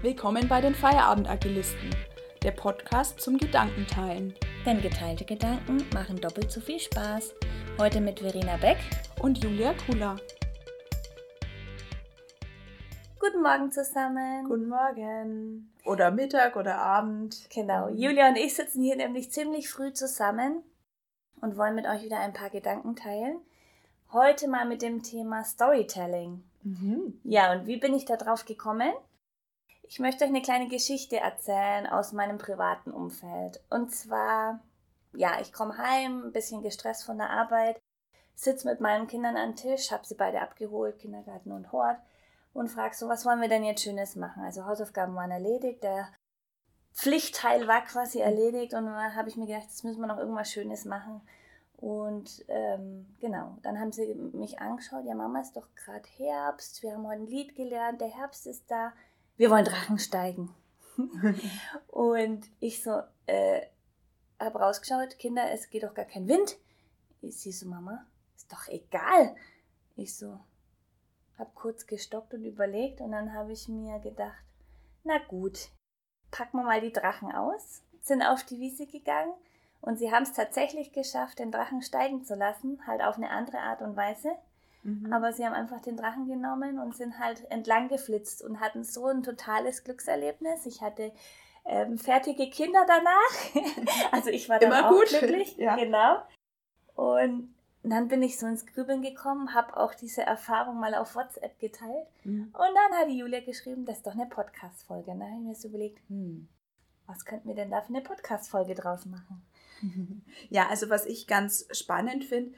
Willkommen bei den Feierabend-Agilisten, der Podcast zum Gedankenteilen. Denn geteilte Gedanken machen doppelt so viel Spaß. Heute mit Verena Beck und Julia Kula. Guten Morgen zusammen. Guten Morgen. Oder Mittag oder Abend. Genau. Julia und ich sitzen hier nämlich ziemlich früh zusammen und wollen mit euch wieder ein paar Gedanken teilen. Heute mal mit dem Thema Storytelling. Mhm. Ja, und wie bin ich da drauf gekommen? Ich möchte euch eine kleine Geschichte erzählen aus meinem privaten Umfeld. Und zwar, ja, ich komme heim, ein bisschen gestresst von der Arbeit, sitze mit meinen Kindern am Tisch, habe sie beide abgeholt, Kindergarten und Hort, und frage so, was wollen wir denn jetzt Schönes machen? Also Hausaufgaben waren erledigt, der Pflichtteil war quasi erledigt und dann habe ich mir gedacht, jetzt müssen wir noch irgendwas Schönes machen. Und ähm, genau, dann haben sie mich angeschaut, ja Mama ist doch gerade Herbst, wir haben heute ein Lied gelernt, der Herbst ist da, wir wollen Drachen steigen. und ich so, äh, habe rausgeschaut, Kinder, es geht doch gar kein Wind. Sie so, Mama, ist doch egal. Ich so, habe kurz gestockt und überlegt und dann habe ich mir gedacht, na gut, packen wir mal die Drachen aus, sind auf die Wiese gegangen und sie haben es tatsächlich geschafft, den Drachen steigen zu lassen, halt auf eine andere Art und Weise. Mhm. Aber sie haben einfach den Drachen genommen und sind halt entlang geflitzt und hatten so ein totales Glückserlebnis. Ich hatte ähm, fertige Kinder danach. also ich war dann Immer auch gut. glücklich. Ja. Genau. Und dann bin ich so ins Grübeln gekommen, habe auch diese Erfahrung mal auf WhatsApp geteilt. Mhm. Und dann hat die Julia geschrieben, das ist doch eine Podcast-Folge. Und dann habe ich mir so überlegt, hm, was könnten wir denn da für eine Podcast-Folge draus machen? Ja, also was ich ganz spannend finde,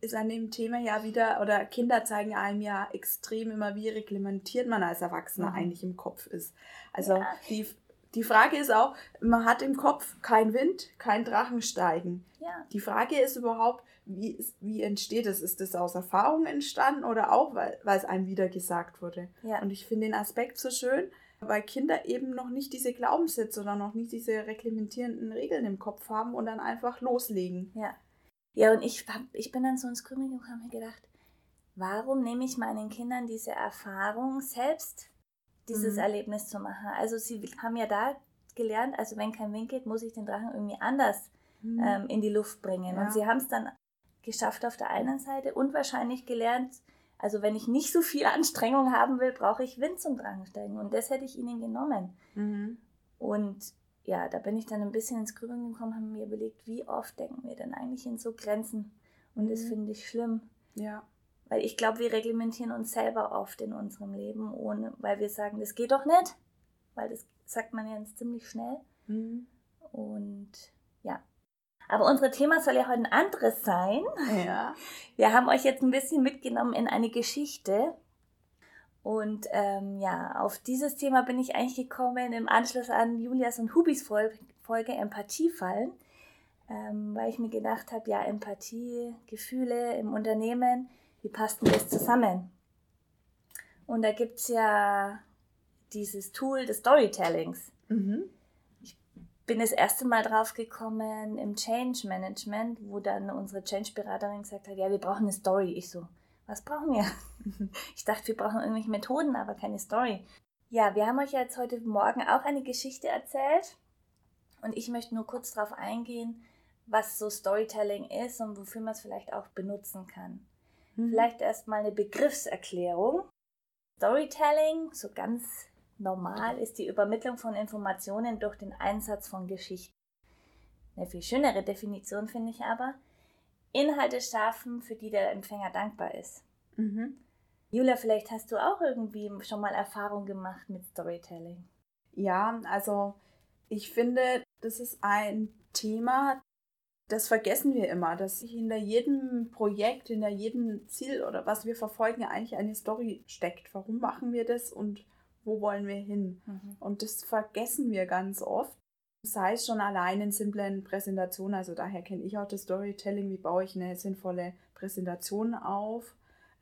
ist an dem Thema ja wieder, oder Kinder zeigen einem ja extrem immer, wie reglementiert man als Erwachsener mhm. eigentlich im Kopf ist. Also ja. die, die Frage ist auch, man hat im Kopf kein Wind, kein Drachensteigen. Ja. Die Frage ist überhaupt, wie, wie entsteht es? Ist das aus Erfahrung entstanden oder auch, weil, weil es einem wieder gesagt wurde? Ja. Und ich finde den Aspekt so schön, weil Kinder eben noch nicht diese Glaubenssätze oder noch nicht diese reglementierenden Regeln im Kopf haben und dann einfach loslegen. Ja. Ja, und ich, hab, ich bin dann so ins gekommen und habe mir gedacht, warum nehme ich meinen Kindern diese Erfahrung selbst, dieses mhm. Erlebnis zu machen? Also sie haben ja da gelernt, also wenn kein Wind geht, muss ich den Drachen irgendwie anders mhm. ähm, in die Luft bringen. Ja. Und sie haben es dann geschafft auf der einen Seite und wahrscheinlich gelernt, also wenn ich nicht so viel Anstrengung haben will, brauche ich Wind zum Dransteigen. Und das hätte ich ihnen genommen. Mhm. Und ja, da bin ich dann ein bisschen ins Grübeln gekommen, habe mir überlegt, wie oft denken wir denn eigentlich in so Grenzen? Und mhm. das finde ich schlimm. Ja. Weil ich glaube, wir reglementieren uns selber oft in unserem Leben, ohne, weil wir sagen, das geht doch nicht. Weil das sagt man ja ziemlich schnell. Mhm. Und ja, aber unser Thema soll ja heute ein anderes sein. Ja. Wir haben euch jetzt ein bisschen mitgenommen in eine Geschichte. Und ähm, ja, auf dieses Thema bin ich eigentlich gekommen im Anschluss an Julias und Hubis Folge, Folge Empathiefallen, ähm, weil ich mir gedacht habe, ja, Empathie, Gefühle im Unternehmen, wie passt denn das zusammen? Und da gibt es ja dieses Tool des Storytellings. Mhm bin das erste Mal drauf gekommen im Change Management, wo dann unsere Change-Beraterin gesagt hat, ja, wir brauchen eine Story. Ich so, was brauchen wir? Ich dachte, wir brauchen irgendwelche Methoden, aber keine Story. Ja, wir haben euch jetzt heute Morgen auch eine Geschichte erzählt und ich möchte nur kurz darauf eingehen, was so Storytelling ist und wofür man es vielleicht auch benutzen kann. Mhm. Vielleicht erstmal eine Begriffserklärung. Storytelling, so ganz Normal ist die Übermittlung von Informationen durch den Einsatz von Geschichten. Eine viel schönere Definition finde ich aber, Inhalte schaffen, für die der Empfänger dankbar ist. Mhm. Julia, vielleicht hast du auch irgendwie schon mal Erfahrung gemacht mit Storytelling. Ja, also ich finde, das ist ein Thema, das vergessen wir immer, dass hinter jedem Projekt, hinter jedem Ziel oder was wir verfolgen, eigentlich eine Story steckt. Warum machen wir das und wo wollen wir hin? Mhm. Und das vergessen wir ganz oft. Sei es schon allein in simplen Präsentationen, also daher kenne ich auch das Storytelling, wie baue ich eine sinnvolle Präsentation auf.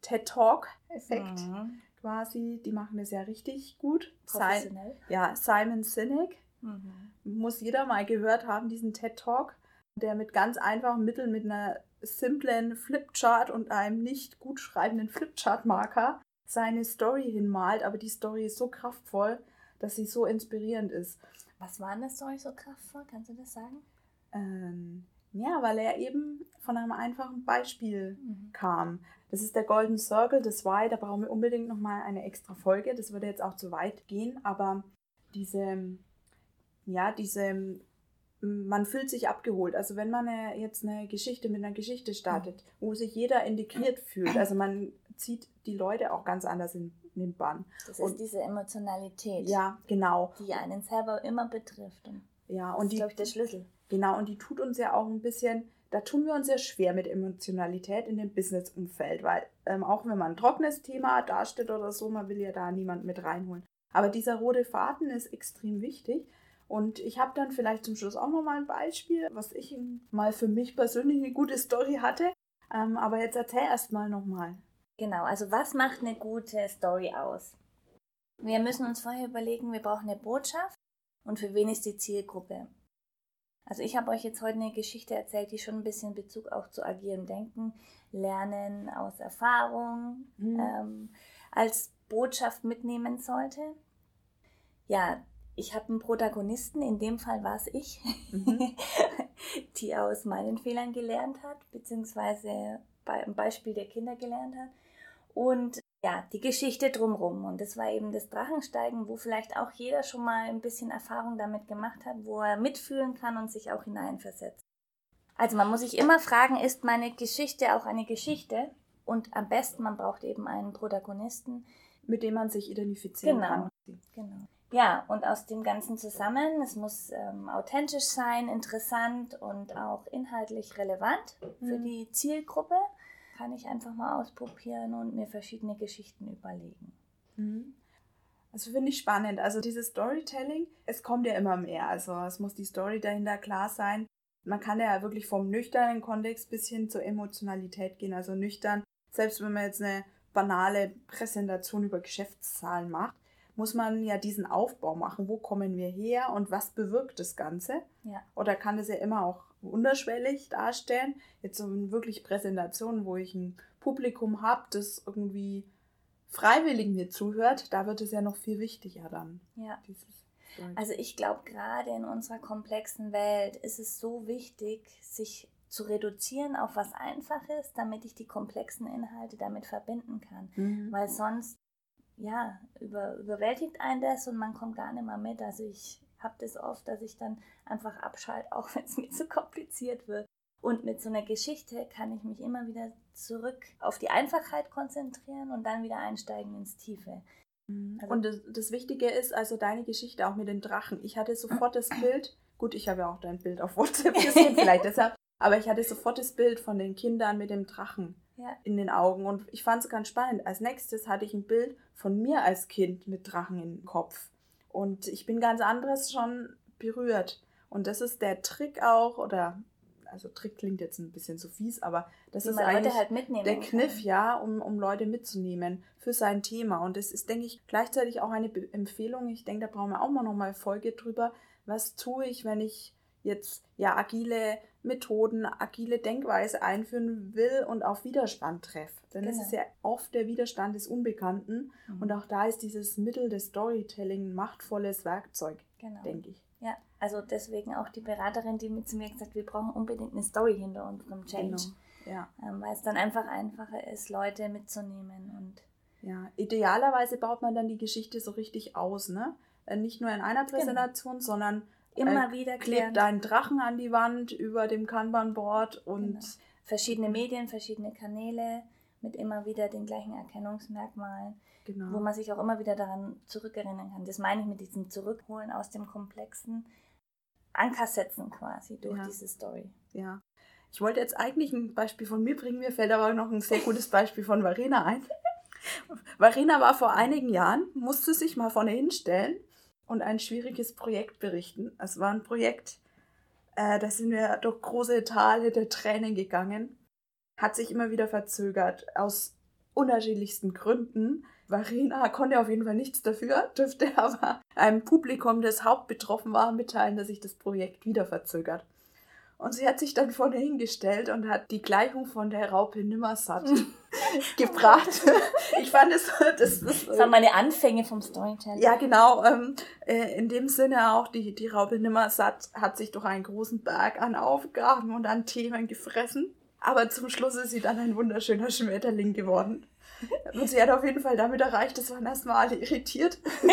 TED Talk-Effekt mhm. quasi, die machen das ja richtig gut. Professionell. Si ja, Simon Sinek, mhm. muss jeder mal gehört haben, diesen TED Talk, der mit ganz einfachen Mitteln, mit einer simplen Flipchart und einem nicht gut schreibenden Flipchart-Marker seine Story hinmalt, aber die Story ist so kraftvoll, dass sie so inspirierend ist. Was war denn das Story so kraftvoll? Kannst du das sagen? Ähm, ja, weil er eben von einem einfachen Beispiel mhm. kam. Das ist der Golden Circle, das Why, da brauchen wir unbedingt nochmal eine extra Folge. Das würde jetzt auch zu weit gehen, aber diese, ja, diese, man fühlt sich abgeholt. Also wenn man jetzt eine Geschichte mit einer Geschichte startet, wo sich jeder integriert fühlt, also man zieht die Leute auch ganz anders in, den Bann. Das und, ist diese Emotionalität. Ja, genau. Die einen selber immer betrifft. Und ja, und das ist, die, glaube ich, der Schlüssel. Genau, und die tut uns ja auch ein bisschen, da tun wir uns sehr schwer mit Emotionalität in dem Business-Umfeld, weil ähm, auch wenn man ein trockenes Thema darstellt oder so, man will ja da niemand mit reinholen. Aber dieser rote Faden ist extrem wichtig. Und ich habe dann vielleicht zum Schluss auch nochmal ein Beispiel, was ich mal für mich persönlich eine gute Story hatte. Ähm, aber jetzt erzähl erst mal nochmal. Genau, also was macht eine gute Story aus? Wir müssen uns vorher überlegen, wir brauchen eine Botschaft und für wen ist die Zielgruppe. Also ich habe euch jetzt heute eine Geschichte erzählt, die schon ein bisschen Bezug auch zu agilem Denken, Lernen aus Erfahrung mhm. ähm, als Botschaft mitnehmen sollte. Ja, ich habe einen Protagonisten, in dem Fall war es ich, mhm. die aus meinen Fehlern gelernt hat, beziehungsweise bei einem Beispiel der Kinder gelernt hat. Und ja, die Geschichte drumherum. Und das war eben das Drachensteigen, wo vielleicht auch jeder schon mal ein bisschen Erfahrung damit gemacht hat, wo er mitfühlen kann und sich auch hineinversetzt. Also man muss sich immer fragen, ist meine Geschichte auch eine Geschichte? Und am besten, man braucht eben einen Protagonisten, mit dem man sich identifizieren genau, kann. Genau. Ja, und aus dem Ganzen zusammen, es muss ähm, authentisch sein, interessant und auch inhaltlich relevant für mhm. die Zielgruppe kann ich einfach mal ausprobieren und mir verschiedene Geschichten überlegen. Mhm. Also finde ich spannend. Also dieses Storytelling, es kommt ja immer mehr. Also es muss die Story dahinter klar sein. Man kann ja wirklich vom nüchternen Kontext bis hin zur Emotionalität gehen. Also nüchtern, selbst wenn man jetzt eine banale Präsentation über Geschäftszahlen macht, muss man ja diesen Aufbau machen. Wo kommen wir her und was bewirkt das Ganze? Ja. Oder kann das ja immer auch unterschwellig darstellen. Jetzt so wirklich Präsentationen, wo ich ein Publikum habe, das irgendwie freiwillig mir zuhört, da wird es ja noch viel wichtiger dann. Ja. Also ich glaube, gerade in unserer komplexen Welt ist es so wichtig, sich zu reduzieren auf was Einfaches, damit ich die komplexen Inhalte damit verbinden kann. Mhm. Weil sonst, ja, über, überwältigt einen das und man kommt gar nicht mehr mit. Also ich habe das oft, dass ich dann einfach abschalte, auch wenn es mir zu kompliziert wird. Und mit so einer Geschichte kann ich mich immer wieder zurück auf die Einfachheit konzentrieren und dann wieder einsteigen ins Tiefe. Mhm. Also und das, das, Wichtige ist also deine Geschichte auch mit den Drachen. Ich hatte sofort das Bild, gut, ich habe ja auch dein Bild auf WhatsApp gesehen, vielleicht deshalb, aber ich hatte sofort das Bild von den Kindern mit dem Drachen ja. in den Augen und ich fand es ganz spannend. Als nächstes hatte ich ein Bild von mir als Kind mit Drachen im Kopf. Und ich bin ganz anderes schon berührt. Und das ist der Trick auch, oder also Trick klingt jetzt ein bisschen zu fies, aber das Wie ist eigentlich halt der Kniff, kann. ja, um, um Leute mitzunehmen für sein Thema. Und das ist, denke ich, gleichzeitig auch eine Be Empfehlung. Ich denke, da brauchen wir auch mal nochmal Folge drüber. Was tue ich, wenn ich jetzt ja agile Methoden, agile Denkweise einführen will und auf Widerstand treffe. Denn genau. es ist ja oft der Widerstand des Unbekannten mhm. und auch da ist dieses Mittel des Storytelling ein machtvolles Werkzeug, genau. denke ich. Ja, also deswegen auch die Beraterin, die mit zu mir gesagt hat, wir brauchen unbedingt eine Story hinter unserem Change. Genau. Ja. Ähm, weil es dann einfach einfacher ist, Leute mitzunehmen und ja, idealerweise baut man dann die Geschichte so richtig aus, ne? Äh, nicht nur in einer genau. Präsentation, genau. sondern immer äh, wieder klebt deinen Drachen an die Wand über dem Kanban-Board und genau. verschiedene Medien, verschiedene Kanäle mit immer wieder den gleichen Erkennungsmerkmalen, genau. wo man sich auch immer wieder daran zurückerinnern kann. Das meine ich mit diesem Zurückholen aus dem Komplexen. Anker setzen quasi durch ja. diese Story. Ja. Ich wollte jetzt eigentlich ein Beispiel von mir bringen, mir fällt aber noch ein sehr gutes Beispiel von Varena ein. Varena war vor einigen Jahren, musste sich mal vorne hinstellen und ein schwieriges Projekt berichten. Es war ein Projekt, äh, da sind wir durch große Tale der Tränen gegangen. Hat sich immer wieder verzögert, aus unterschiedlichsten Gründen. Varina konnte auf jeden Fall nichts dafür, dürfte aber einem Publikum, das hauptbetroffen war, mitteilen, dass sich das Projekt wieder verzögert. Und sie hat sich dann vorne hingestellt und hat die Gleichung von der Raupe Nimmersatt gebracht. ich fand es. Das, das, das waren meine Anfänge vom Storytelling. Ja, genau. Ähm, äh, in dem Sinne auch, die, die Raupe Nimmersatt hat sich durch einen großen Berg an Aufgaben und an Themen gefressen. Aber zum Schluss ist sie dann ein wunderschöner Schmetterling geworden. Und sie hat auf jeden Fall damit erreicht, das waren erstmal alle irritiert.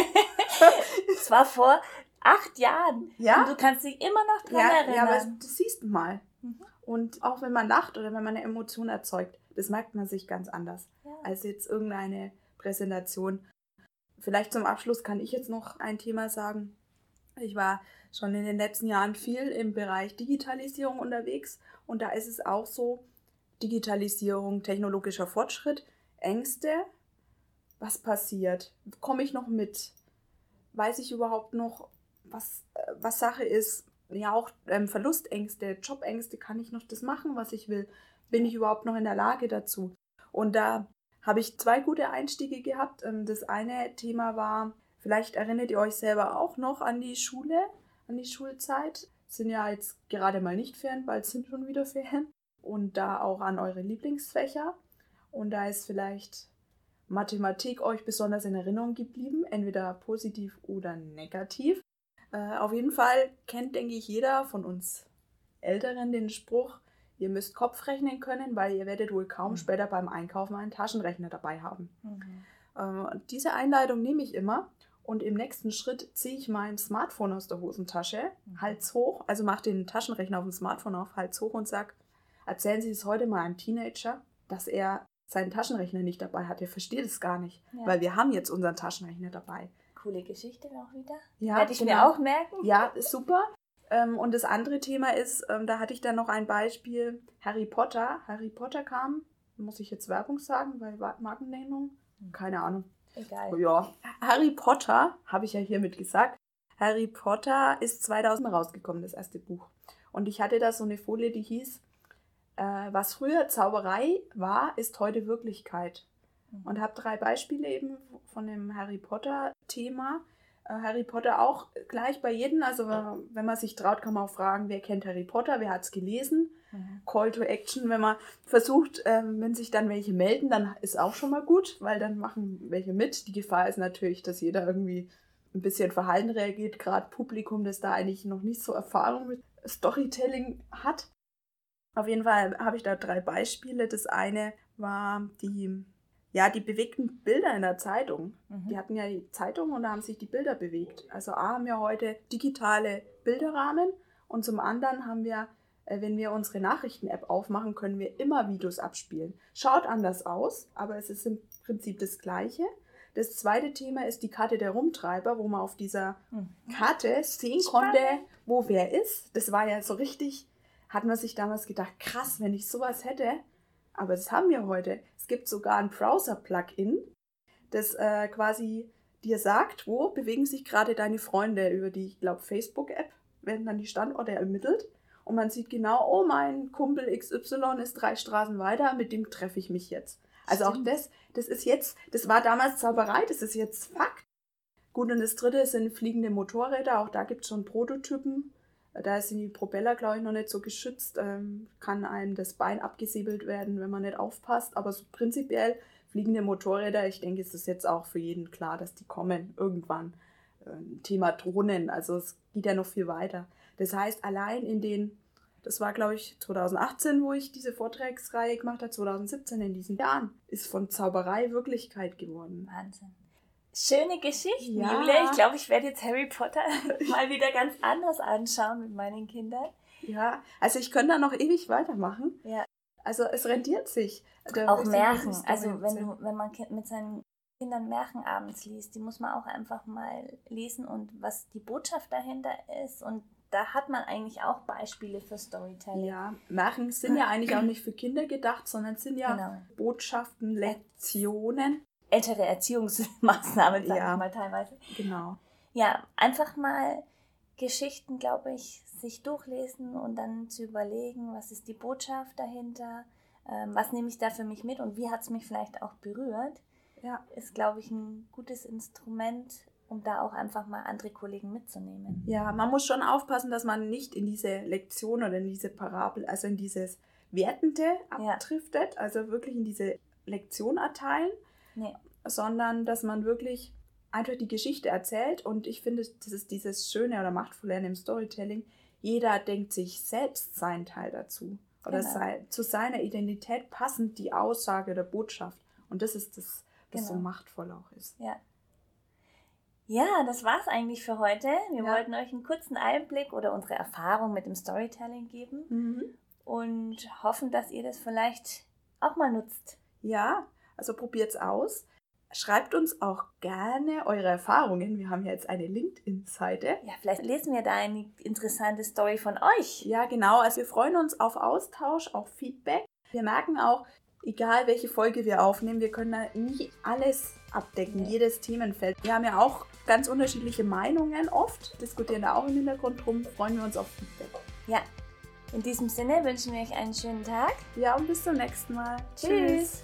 Es war vor acht Jahren. Ja. Und du kannst dich immer noch dran ja, erinnern. Ja, aber das siehst du mal. Mhm. Und auch wenn man lacht oder wenn man eine Emotion erzeugt, das merkt man sich ganz anders ja. als jetzt irgendeine Präsentation. Vielleicht zum Abschluss kann ich jetzt noch ein Thema sagen. Ich war schon in den letzten Jahren viel im Bereich Digitalisierung unterwegs und da ist es auch so, Digitalisierung, technologischer Fortschritt, Ängste, was passiert? Komme ich noch mit? Weiß ich überhaupt noch, was, äh, was Sache ist, ja auch ähm, Verlustängste, Jobängste, kann ich noch das machen, was ich will? Bin ich überhaupt noch in der Lage dazu? Und da habe ich zwei gute Einstiege gehabt. Ähm, das eine Thema war, vielleicht erinnert ihr euch selber auch noch an die Schule, an die Schulzeit. Sind ja jetzt gerade mal nicht Ferien, bald sind schon wieder Ferien. Und da auch an eure Lieblingsfächer. Und da ist vielleicht Mathematik euch besonders in Erinnerung geblieben, entweder positiv oder negativ. Äh, auf jeden Fall kennt, denke ich, jeder von uns Älteren den Spruch, ihr müsst Kopf rechnen können, weil ihr werdet wohl kaum mhm. später beim Einkaufen einen Taschenrechner dabei haben. Mhm. Äh, diese Einleitung nehme ich immer und im nächsten Schritt ziehe ich mein Smartphone aus der Hosentasche, mhm. Hals hoch, also mache den Taschenrechner auf dem Smartphone auf, Hals hoch und sage, erzählen Sie es heute mal einem Teenager, dass er seinen Taschenrechner nicht dabei hat. Er versteht es gar nicht, ja. weil wir haben jetzt unseren Taschenrechner dabei coole Geschichte auch wieder. Ja, Werde ich genau. mir auch merken. Ja, super. Ähm, und das andere Thema ist, ähm, da hatte ich dann noch ein Beispiel, Harry Potter. Harry Potter kam, muss ich jetzt Werbung sagen, weil Markennennung? Keine Ahnung. Egal. Ja, Harry Potter, habe ich ja hiermit gesagt. Harry Potter ist 2000 rausgekommen, das erste Buch. Und ich hatte da so eine Folie, die hieß, äh, was früher Zauberei war, ist heute Wirklichkeit. Mhm. Und habe drei Beispiele eben von dem Harry Potter-Thema. Äh, Harry Potter auch gleich bei jedem, also wenn man sich traut, kann man auch fragen, wer kennt Harry Potter, wer hat es gelesen. Mhm. Call to Action, wenn man versucht, ähm, wenn sich dann welche melden, dann ist auch schon mal gut, weil dann machen welche mit. Die Gefahr ist natürlich, dass jeder irgendwie ein bisschen verhalten reagiert, gerade Publikum, das da eigentlich noch nicht so Erfahrung mit Storytelling hat. Auf jeden Fall habe ich da drei Beispiele. Das eine war die ja, die bewegten Bilder in der Zeitung. Mhm. Die hatten ja die Zeitung und da haben sich die Bilder bewegt. Also A haben wir heute digitale Bilderrahmen und zum anderen haben wir, äh, wenn wir unsere Nachrichten-App aufmachen, können wir immer Videos abspielen. Schaut anders aus, aber es ist im Prinzip das Gleiche. Das zweite Thema ist die Karte der Rumtreiber, wo man auf dieser mhm. Karte sehen konnte, wo wer ist. Das war ja so richtig, hat man sich damals gedacht, krass, wenn ich sowas hätte, aber das haben wir heute. Es gibt sogar ein Browser-Plugin, das äh, quasi dir sagt, wo bewegen sich gerade deine Freunde über die, ich glaube, Facebook-App, werden dann die Standorte ermittelt. Und man sieht genau, oh, mein Kumpel XY ist drei Straßen weiter, mit dem treffe ich mich jetzt. Also Stimmt. auch das, das ist jetzt, das war damals Zauberei, das ist jetzt Fakt. Gut, und das dritte sind fliegende Motorräder, auch da gibt es schon Prototypen. Da sind die Propeller, glaube ich, noch nicht so geschützt. Ähm, kann einem das Bein abgesäbelt werden, wenn man nicht aufpasst. Aber so prinzipiell fliegende Motorräder, ich denke, es ist jetzt auch für jeden klar, dass die kommen irgendwann. Ähm, Thema Drohnen, also es geht ja noch viel weiter. Das heißt, allein in den, das war glaube ich 2018, wo ich diese Vortragsreihe gemacht habe, 2017 in diesen Jahren, ist von Zauberei Wirklichkeit geworden. Wahnsinn. Schöne Geschichten, ja. Julia. Ich glaube, ich werde jetzt Harry Potter mal wieder ganz anders anschauen mit meinen Kindern. Ja, also ich könnte da noch ewig weitermachen. Ja. Also es rentiert sich. Auch Märchen. Also wenn du, wenn man mit seinen Kindern Märchen abends liest, die muss man auch einfach mal lesen und was die Botschaft dahinter ist und da hat man eigentlich auch Beispiele für Storytelling. Ja, Märchen sind ja eigentlich auch nicht für Kinder gedacht, sondern sind ja genau. Botschaften, Lektionen ältere Erziehungsmaßnahmen, sage ja, ich mal teilweise. Genau. Ja, einfach mal Geschichten, glaube ich, sich durchlesen und dann zu überlegen, was ist die Botschaft dahinter, ähm, was nehme ich da für mich mit und wie hat es mich vielleicht auch berührt, ja. ist, glaube ich, ein gutes Instrument, um da auch einfach mal andere Kollegen mitzunehmen. Ja, man muss schon aufpassen, dass man nicht in diese Lektion oder in diese Parabel, also in dieses Wertende abdriftet, ja. also wirklich in diese Lektion erteilen, nee. sondern dass man wirklich einfach die Geschichte erzählt. Und ich finde, das ist dieses Schöne oder Machtvolle an dem Storytelling. Jeder denkt sich selbst seinen Teil dazu. Oder genau. sei, zu seiner Identität passend die Aussage der Botschaft. Und das ist das, was genau. so machtvoll auch ist. Ja. Ja, das war's eigentlich für heute. Wir ja. wollten euch einen kurzen Einblick oder unsere Erfahrung mit dem Storytelling geben mhm. und hoffen, dass ihr das vielleicht auch mal nutzt. Ja, also probiert's aus. Schreibt uns auch gerne eure Erfahrungen. Wir haben ja jetzt eine LinkedIn-Seite. Ja, vielleicht lesen wir da eine interessante Story von euch. Ja, genau. Also wir freuen uns auf Austausch, auf Feedback. Wir merken auch, egal welche Folge wir aufnehmen, wir können da nie alles abdecken, ja. jedes Themenfeld. Wir haben ja auch ganz unterschiedliche Meinungen oft, diskutieren da auch im Hintergrund drum, freuen wir uns auf Feedback. Ja, in diesem Sinne wünschen wir euch einen schönen Tag. Ja, und bis zum nächsten Mal. Tschüss. Tschüss.